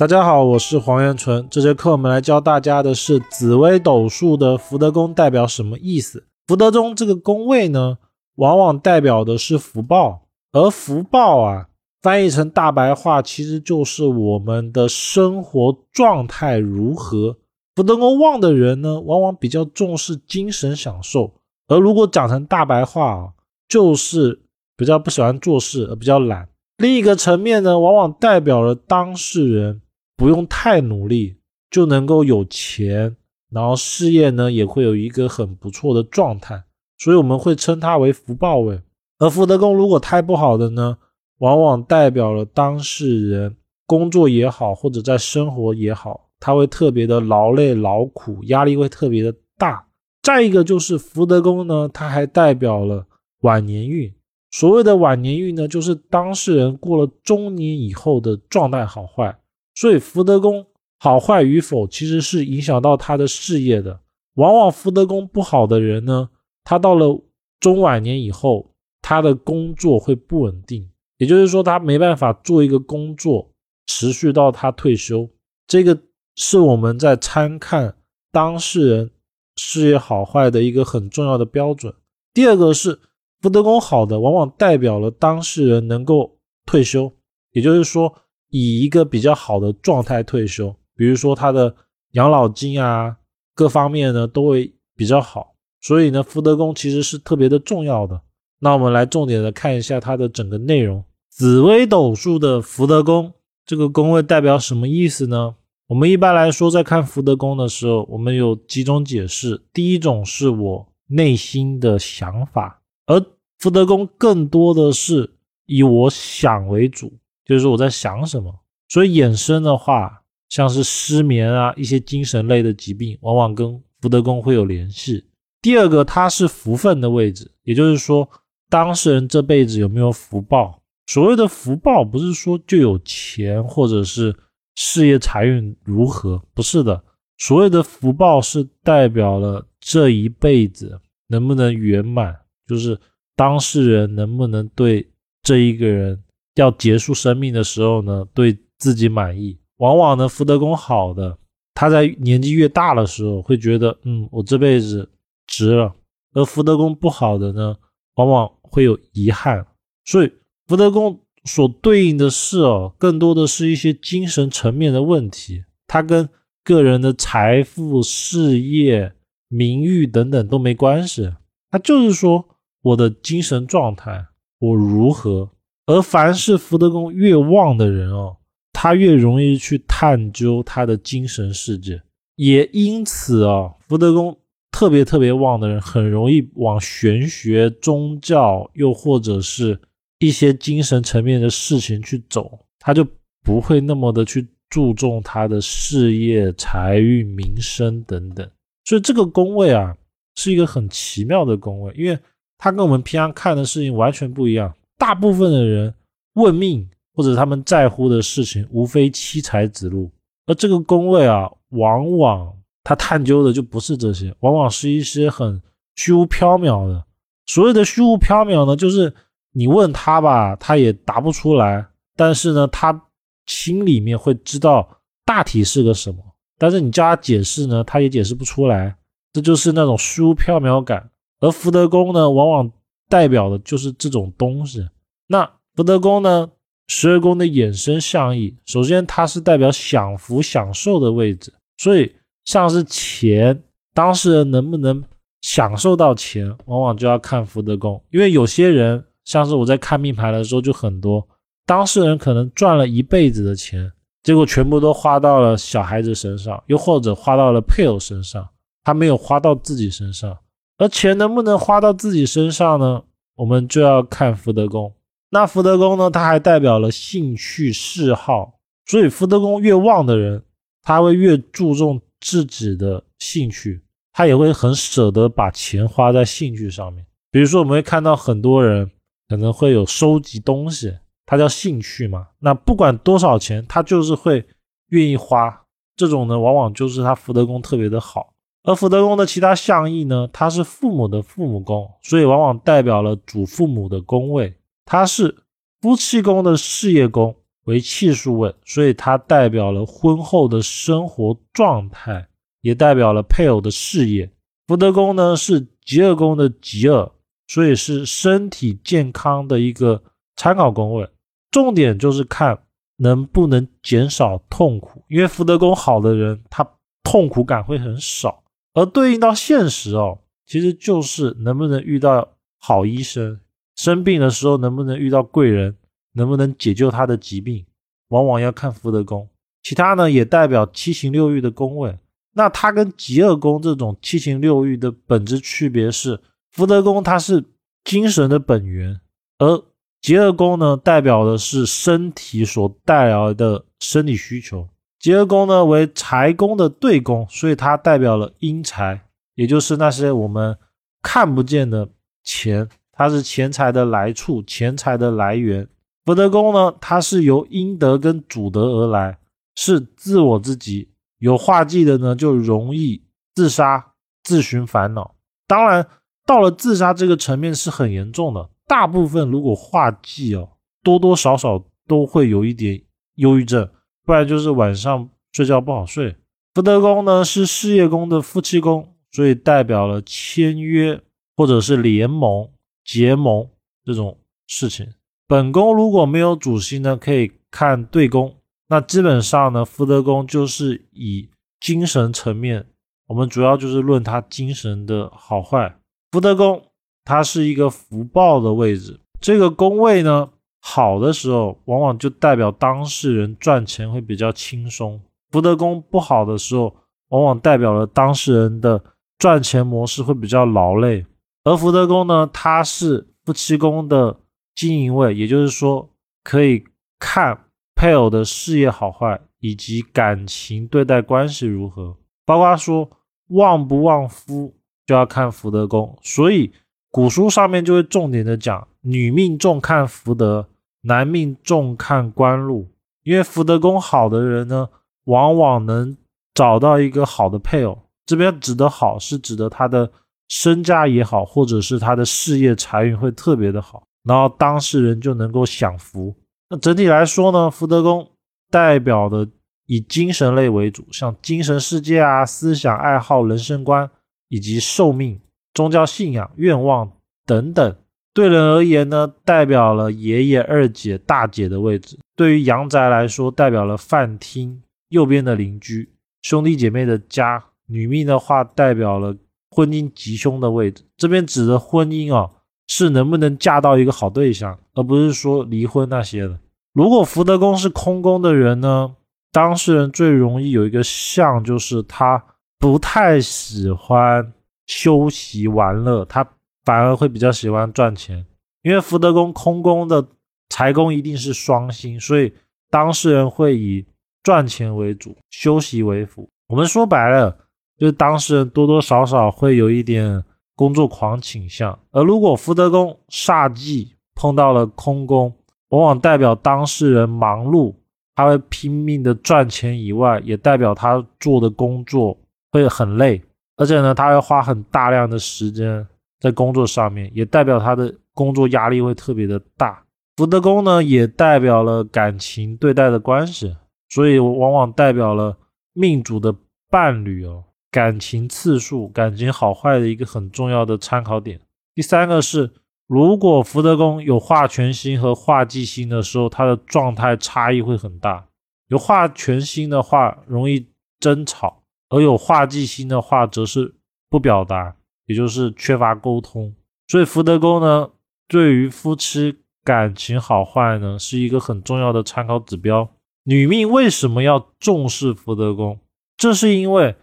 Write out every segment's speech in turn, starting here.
大家好，我是黄元纯。这节课我们来教大家的是紫微斗数的福德宫代表什么意思。福德中这个宫位呢，往往代表的是福报，而福报啊，翻译成大白话，其实就是我们的生活状态如何。福德宫旺的人呢，往往比较重视精神享受，而如果讲成大白话啊，就是比较不喜欢做事，而比较懒。另一个层面呢，往往代表了当事人不用太努力就能够有钱，然后事业呢也会有一个很不错的状态，所以我们会称它为福报位。而福德宫如果太不好的呢，往往代表了当事人工作也好，或者在生活也好，他会特别的劳累劳苦，压力会特别的大。再一个就是福德宫呢，它还代表了晚年运。所谓的晚年运呢，就是当事人过了中年以后的状态好坏。所以福德宫好坏与否，其实是影响到他的事业的。往往福德宫不好的人呢，他到了中晚年以后，他的工作会不稳定，也就是说，他没办法做一个工作持续到他退休。这个是我们在参看当事人事业好坏的一个很重要的标准。第二个是。福德宫好的，往往代表了当事人能够退休，也就是说，以一个比较好的状态退休。比如说他的养老金啊，各方面呢都会比较好。所以呢，福德宫其实是特别的重要的。那我们来重点的看一下它的整个内容。紫微斗数的福德宫这个宫位代表什么意思呢？我们一般来说在看福德宫的时候，我们有几种解释。第一种是我内心的想法。而福德宫更多的是以我想为主，就是说我在想什么，所以衍生的话，像是失眠啊，一些精神类的疾病，往往跟福德宫会有联系。第二个，它是福分的位置，也就是说，当事人这辈子有没有福报？所谓的福报，不是说就有钱或者是事业财运如何，不是的。所谓的福报是代表了这一辈子能不能圆满。就是当事人能不能对这一个人要结束生命的时候呢，对自己满意？往往呢，福德宫好的，他在年纪越大的时候会觉得，嗯，我这辈子值了；而福德宫不好的呢，往往会有遗憾。所以福德宫所对应的事哦，更多的是一些精神层面的问题，它跟个人的财富、事业、名誉等等都没关系，它就是说。我的精神状态我如何？而凡是福德宫越旺的人哦，他越容易去探究他的精神世界，也因此啊，福德宫特别特别旺的人，很容易往玄学、宗教，又或者是一些精神层面的事情去走，他就不会那么的去注重他的事业、财运、名声等等。所以这个宫位啊，是一个很奇妙的宫位，因为。他跟我们平常看的事情完全不一样。大部分的人问命或者他们在乎的事情，无非七财子路。而这个宫位啊，往往他探究的就不是这些，往往是一些很虚无缥缈的。所谓的虚无缥缈呢，就是你问他吧，他也答不出来。但是呢，他心里面会知道大体是个什么。但是你叫他解释呢，他也解释不出来。这就是那种虚无缥缈感。而福德宫呢，往往代表的就是这种东西。那福德宫呢，十二宫的衍生象意，首先它是代表享福享受的位置，所以像是钱，当事人能不能享受到钱，往往就要看福德宫。因为有些人，像是我在看命盘的时候，就很多当事人可能赚了一辈子的钱，结果全部都花到了小孩子身上，又或者花到了配偶身上，他没有花到自己身上。而钱能不能花到自己身上呢？我们就要看福德宫。那福德宫呢？它还代表了兴趣嗜好，所以福德宫越旺的人，他会越注重自己的兴趣，他也会很舍得把钱花在兴趣上面。比如说，我们会看到很多人可能会有收集东西，他叫兴趣嘛。那不管多少钱，他就是会愿意花。这种呢，往往就是他福德宫特别的好。而福德宫的其他象意呢？它是父母的父母宫，所以往往代表了祖父母的宫位。它是夫妻宫的事业宫，为气数位，所以它代表了婚后的生活状态，也代表了配偶的事业。福德宫呢是极恶宫的极恶，所以是身体健康的一个参考宫位。重点就是看能不能减少痛苦，因为福德宫好的人，他痛苦感会很少。而对应到现实哦，其实就是能不能遇到好医生，生病的时候能不能遇到贵人，能不能解救他的疾病，往往要看福德宫。其他呢也代表七情六欲的宫位。那它跟极恶宫这种七情六欲的本质区别是，福德宫它是精神的本源，而极恶宫呢代表的是身体所带来的生理需求。极恶宫呢为财宫的对宫，所以它代表了阴财，也就是那些我们看不见的钱，它是钱财的来处，钱财的来源。福德宫呢，它是由阴德跟主德而来，是自我自己。有化忌的呢，就容易自杀、自寻烦恼。当然，到了自杀这个层面是很严重的。大部分如果化忌哦，多多少少都会有一点忧郁症，不然就是晚上睡觉不好睡。福德宫呢是事业宫的夫妻宫，所以代表了签约或者是联盟、结盟这种事情。本宫如果没有主星呢，可以看对宫。那基本上呢，福德宫就是以精神层面，我们主要就是论他精神的好坏。福德宫它是一个福报的位置，这个宫位呢好的时候，往往就代表当事人赚钱会比较轻松；福德宫不好的时候，往往代表了当事人的赚钱模式会比较劳累。而福德宫呢，它是夫妻宫的经营位，也就是说可以看。配偶的事业好坏，以及感情对待关系如何，包括说旺不旺夫，就要看福德宫。所以古书上面就会重点的讲，女命重看福德，男命重看官禄。因为福德宫好的人呢，往往能找到一个好的配偶。这边指的好，是指的他的身家也好，或者是他的事业财运会特别的好，然后当事人就能够享福。那整体来说呢，福德宫代表的以精神类为主，像精神世界啊、思想爱好、人生观以及寿命、宗教信仰、愿望等等。对人而言呢，代表了爷爷、二姐、大姐的位置；对于阳宅来说，代表了饭厅右边的邻居、兄弟姐妹的家。女命的话，代表了婚姻吉凶的位置。这边指的婚姻啊。是能不能嫁到一个好对象，而不是说离婚那些的。如果福德宫是空宫的人呢，当事人最容易有一个相，就是他不太喜欢休息玩乐，他反而会比较喜欢赚钱。因为福德宫空宫的财宫一定是双星，所以当事人会以赚钱为主，休息为辅。我们说白了，就是当事人多多少少会有一点。工作狂倾向，而如果福德宫煞忌碰到了空宫，往往代表当事人忙碌，他会拼命的赚钱以外，也代表他做的工作会很累，而且呢，他会花很大量的时间在工作上面，也代表他的工作压力会特别的大。福德宫呢，也代表了感情对待的关系，所以往往代表了命主的伴侣哦。感情次数、感情好坏的一个很重要的参考点。第三个是，如果福德宫有化权星和化忌星的时候，它的状态差异会很大。有化权星的话，容易争吵；而有化忌星的话，则是不表达，也就是缺乏沟通。所以福德宫呢，对于夫妻感情好坏呢，是一个很重要的参考指标。女命为什么要重视福德宫？这是因为。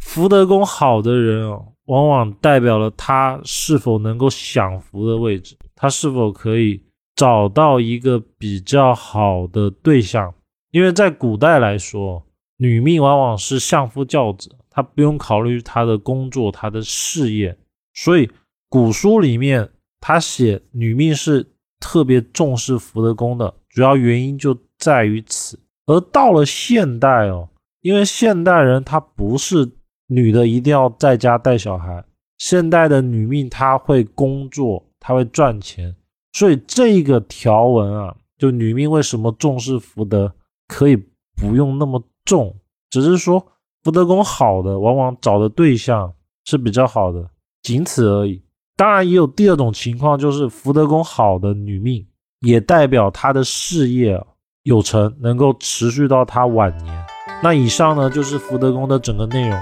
福德宫好的人哦，往往代表了他是否能够享福的位置，他是否可以找到一个比较好的对象。因为在古代来说，女命往往是相夫教子，她不用考虑她的工作、她的事业，所以古书里面他写女命是特别重视福德宫的，主要原因就在于此。而到了现代哦，因为现代人他不是。女的一定要在家带小孩。现代的女命她会工作，她会赚钱，所以这个条文啊，就女命为什么重视福德，可以不用那么重，只是说福德宫好的，往往找的对象是比较好的，仅此而已。当然也有第二种情况，就是福德宫好的女命，也代表她的事业有成，能够持续到她晚年。那以上呢，就是福德宫的整个内容。